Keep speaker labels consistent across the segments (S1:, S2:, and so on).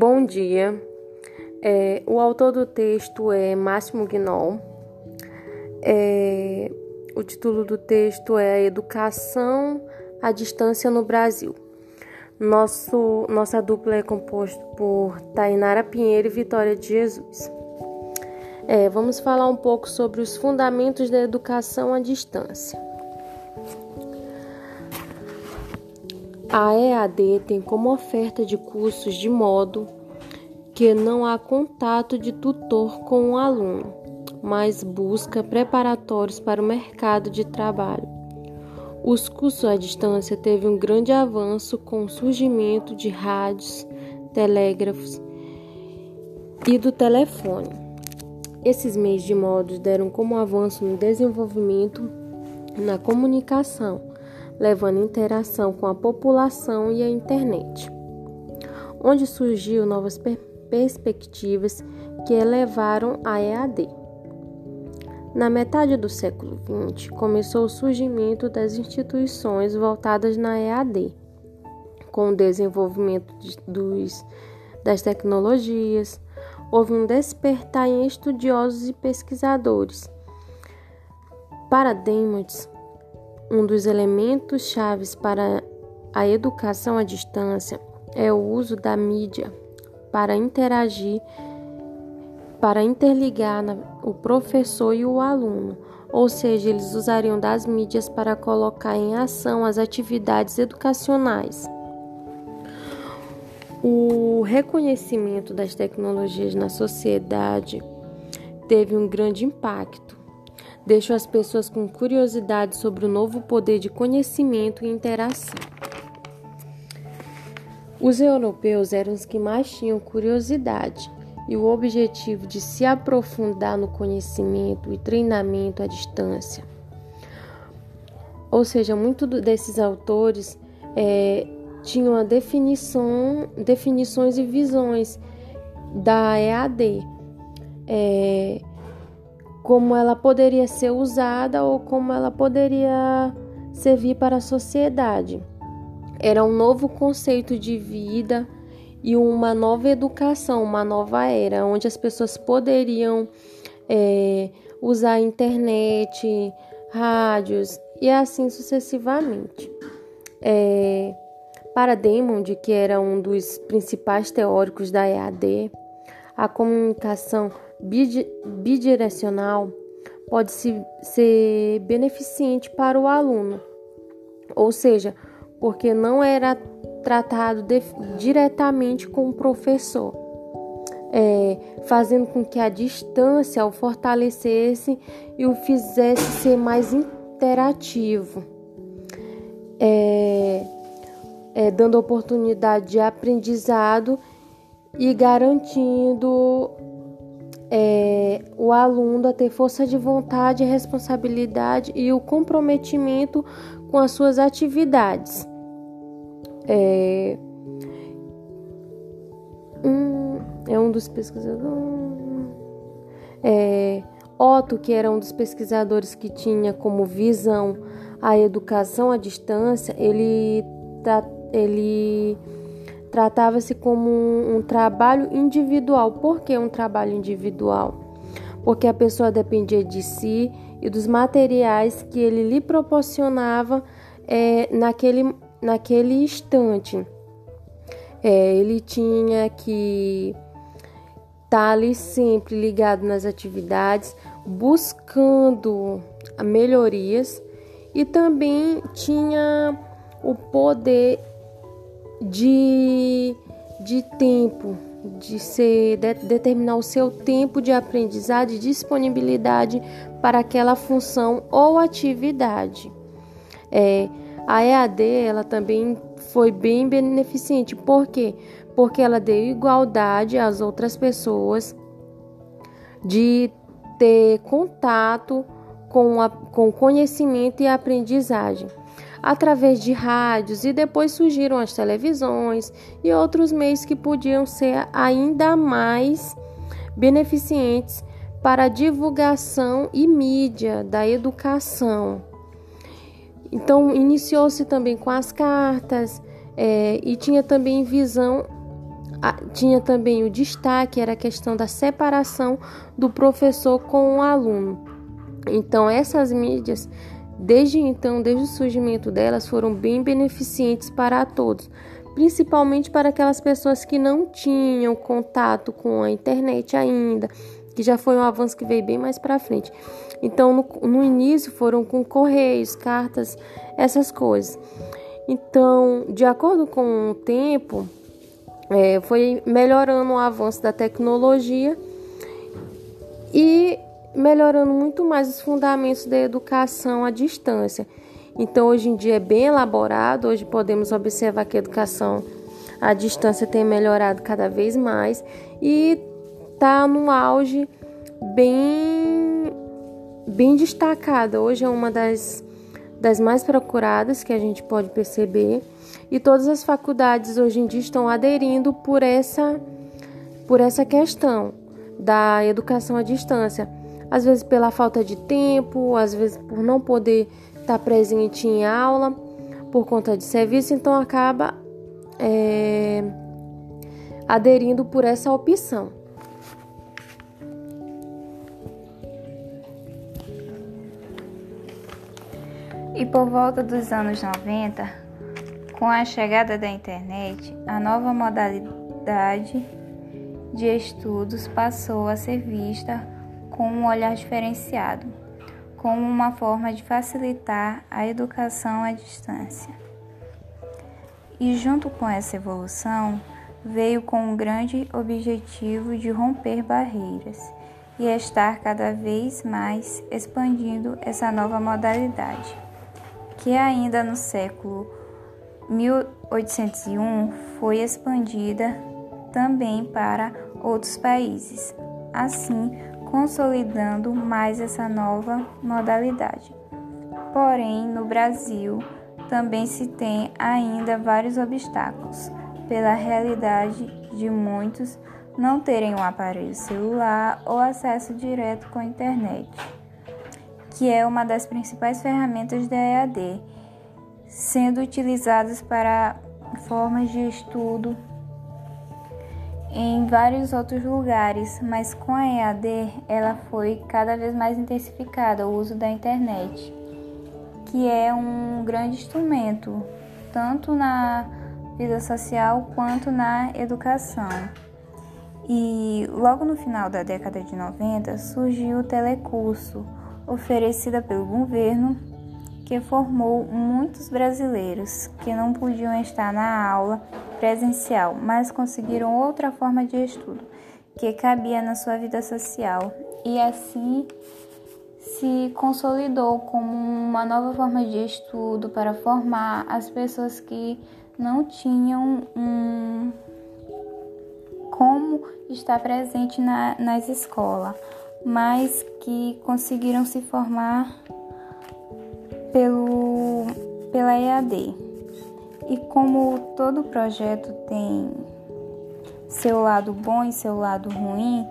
S1: Bom dia. É, o autor do texto é Máximo Guinol. É, o título do texto é Educação à Distância no Brasil. Nosso, nossa dupla é composta por Tainara Pinheiro e Vitória de Jesus. É, vamos falar um pouco sobre os fundamentos da educação à distância. A EAD tem como oferta de cursos de modo que não há contato de tutor com o aluno, mas busca preparatórios para o mercado de trabalho. Os cursos à distância teve um grande avanço com o surgimento de rádios, telégrafos e do telefone. Esses meios de modos deram como avanço no desenvolvimento na comunicação levando interação com a população e a internet, onde surgiu novas per perspectivas que elevaram a EAD. Na metade do século XX, começou o surgimento das instituições voltadas na EAD, com o desenvolvimento de, dos, das tecnologias, houve um despertar em estudiosos e pesquisadores. Para Demons, um dos elementos chaves para a educação à distância é o uso da mídia para interagir, para interligar o professor e o aluno, ou seja, eles usariam das mídias para colocar em ação as atividades educacionais. O reconhecimento das tecnologias na sociedade teve um grande impacto deixam as pessoas com curiosidade sobre o novo poder de conhecimento e interação. Os europeus eram os que mais tinham curiosidade e o objetivo de se aprofundar no conhecimento e treinamento à distância. Ou seja, muitos desses autores é, tinham a definição, definições e visões da EAD. É, como ela poderia ser usada ou como ela poderia servir para a sociedade. Era um novo conceito de vida e uma nova educação, uma nova era, onde as pessoas poderiam é, usar a internet, rádios e assim sucessivamente. É, para Demond, que era um dos principais teóricos da EAD, a comunicação bidirecional pode ser beneficente para o aluno, ou seja, porque não era tratado de, diretamente com o professor, é, fazendo com que a distância o fortalecesse e o fizesse ser mais interativo, é, é, dando oportunidade de aprendizado e garantindo é, o aluno a ter força de vontade, responsabilidade e o comprometimento com as suas atividades. É, um, é um dos pesquisadores. É, Otto, que era um dos pesquisadores que tinha como visão a educação à distância, ele, ele Tratava-se como um, um trabalho individual. Por que um trabalho individual? Porque a pessoa dependia de si e dos materiais que ele lhe proporcionava é, naquele, naquele instante. É, ele tinha que estar tá ali sempre ligado nas atividades, buscando melhorias e também tinha o poder de, de tempo, de ser de, determinar o seu tempo de aprendizagem e disponibilidade para aquela função ou atividade. É, a EAD ela também foi bem beneficente, por quê? Porque ela deu igualdade às outras pessoas de ter contato com, a, com conhecimento e aprendizagem através de rádios e depois surgiram as televisões e outros meios que podiam ser ainda mais beneficentes para a divulgação e mídia da educação. Então, iniciou-se também com as cartas é, e tinha também visão tinha também o destaque, era a questão da separação do professor com o aluno. Então, essas mídias, desde então, desde o surgimento delas, foram bem beneficentes para todos, principalmente para aquelas pessoas que não tinham contato com a internet ainda, que já foi um avanço que veio bem mais para frente. Então, no, no início foram com correios, cartas, essas coisas. Então, de acordo com o tempo, é, foi melhorando o avanço da tecnologia e melhorando muito mais os fundamentos da educação à distância. Então, hoje em dia é bem elaborado, hoje podemos observar que a educação à distância tem melhorado cada vez mais e está num auge bem, bem destacada. Hoje é uma das, das mais procuradas que a gente pode perceber. E todas as faculdades hoje em dia estão aderindo por essa, por essa questão da educação à distância. Às vezes pela falta de tempo, às vezes por não poder estar presente em aula, por conta de serviço, então acaba é, aderindo por essa opção.
S2: E por volta dos anos 90, com a chegada da internet, a nova modalidade de estudos passou a ser vista com um olhar diferenciado, como uma forma de facilitar a educação à distância. E junto com essa evolução, veio com um grande objetivo de romper barreiras e estar cada vez mais expandindo essa nova modalidade que ainda no século 1801 foi expandida também para outros países, assim consolidando mais essa nova modalidade. Porém, no Brasil também se tem ainda vários obstáculos pela realidade de muitos não terem um aparelho celular ou acesso direto com a internet que é uma das principais ferramentas da EAD, sendo utilizadas para formas de estudo em vários outros lugares, mas com a EAD ela foi cada vez mais intensificada o uso da internet, que é um grande instrumento tanto na vida social quanto na educação. E logo no final da década de 90 surgiu o telecurso, oferecida pelo governo, que formou muitos brasileiros que não podiam estar na aula presencial, mas conseguiram outra forma de estudo que cabia na sua vida social. E assim se consolidou como uma nova forma de estudo para formar as pessoas que não tinham um como estar presente na, nas escolas mas que conseguiram se formar pelo, pela EAD. E como todo projeto tem seu lado bom e seu lado ruim,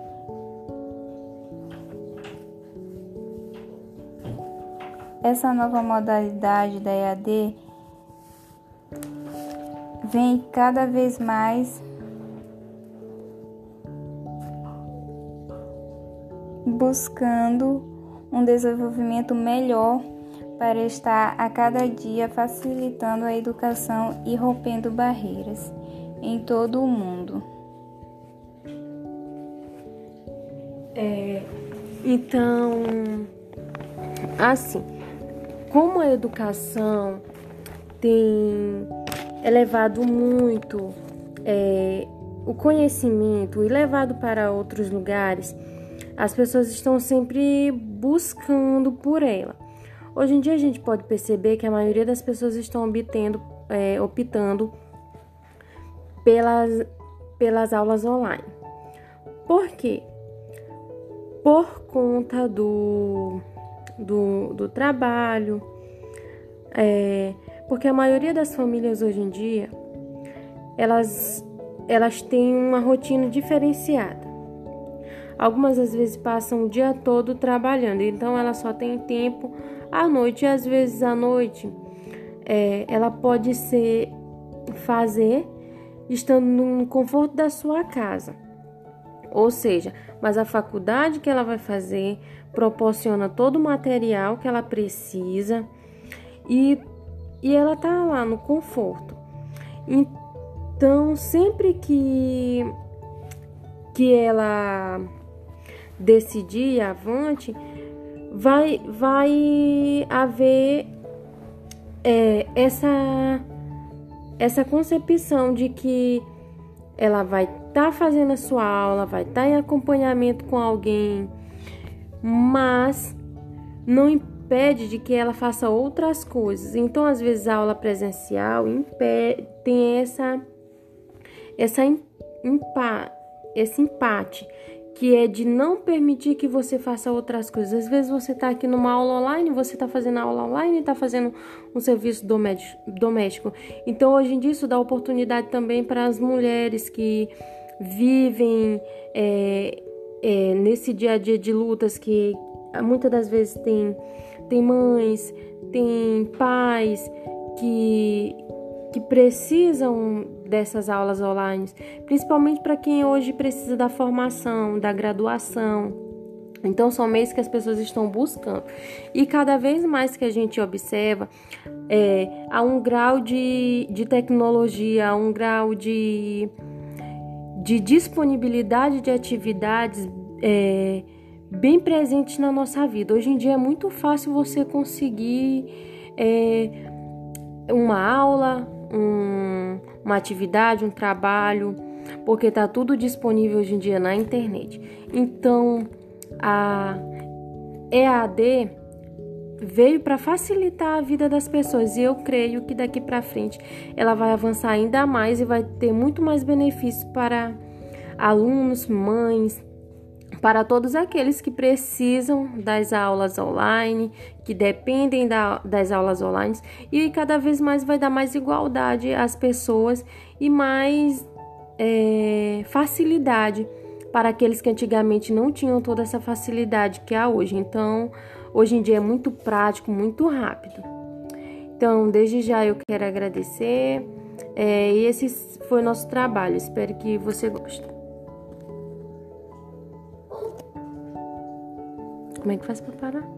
S2: essa nova modalidade da EAD vem cada vez mais buscando um desenvolvimento melhor para estar a cada dia facilitando a educação e rompendo barreiras em todo o mundo.
S1: É, então, assim, como a educação tem elevado muito é, o conhecimento e levado para outros lugares, as pessoas estão sempre buscando por ela. Hoje em dia a gente pode perceber que a maioria das pessoas estão obtendo, é, optando pelas, pelas aulas online. Por quê? Por conta do, do, do trabalho, é, porque a maioria das famílias hoje em dia elas, elas têm uma rotina diferenciada. Algumas às vezes passam o dia todo trabalhando, então ela só tem tempo à noite. E às vezes à noite é, ela pode ser fazer estando no conforto da sua casa. Ou seja, mas a faculdade que ela vai fazer proporciona todo o material que ela precisa e, e ela tá lá no conforto. Então, sempre que que ela decidir avante, vai vai haver é, essa essa concepção de que ela vai estar tá fazendo a sua aula, vai estar tá em acompanhamento com alguém, mas não impede de que ela faça outras coisas. Então, às vezes, a aula presencial impede, tem essa, essa impa, esse empate que é de não permitir que você faça outras coisas. Às vezes você está aqui numa aula online, você está fazendo aula online está fazendo um serviço doméstico. Então, hoje em dia, isso dá oportunidade também para as mulheres que vivem é, é, nesse dia a dia de lutas, que muitas das vezes tem, tem mães, tem pais que, que precisam dessas aulas online, principalmente para quem hoje precisa da formação, da graduação. Então, são meios que as pessoas estão buscando. E cada vez mais que a gente observa, é, há um grau de, de tecnologia, há um grau de, de disponibilidade de atividades é, bem presente na nossa vida. Hoje em dia é muito fácil você conseguir é, uma aula, um, uma atividade, um trabalho, porque está tudo disponível hoje em dia na internet. Então, a EAD veio para facilitar a vida das pessoas e eu creio que daqui para frente ela vai avançar ainda mais e vai ter muito mais benefícios para alunos, mães, para todos aqueles que precisam das aulas online, que dependem da, das aulas online, e cada vez mais vai dar mais igualdade às pessoas e mais é, facilidade para aqueles que antigamente não tinham toda essa facilidade que há hoje. Então, hoje em dia é muito prático, muito rápido. Então, desde já eu quero agradecer. É, e esse foi o nosso trabalho. Espero que você goste. Como é que faz para parar?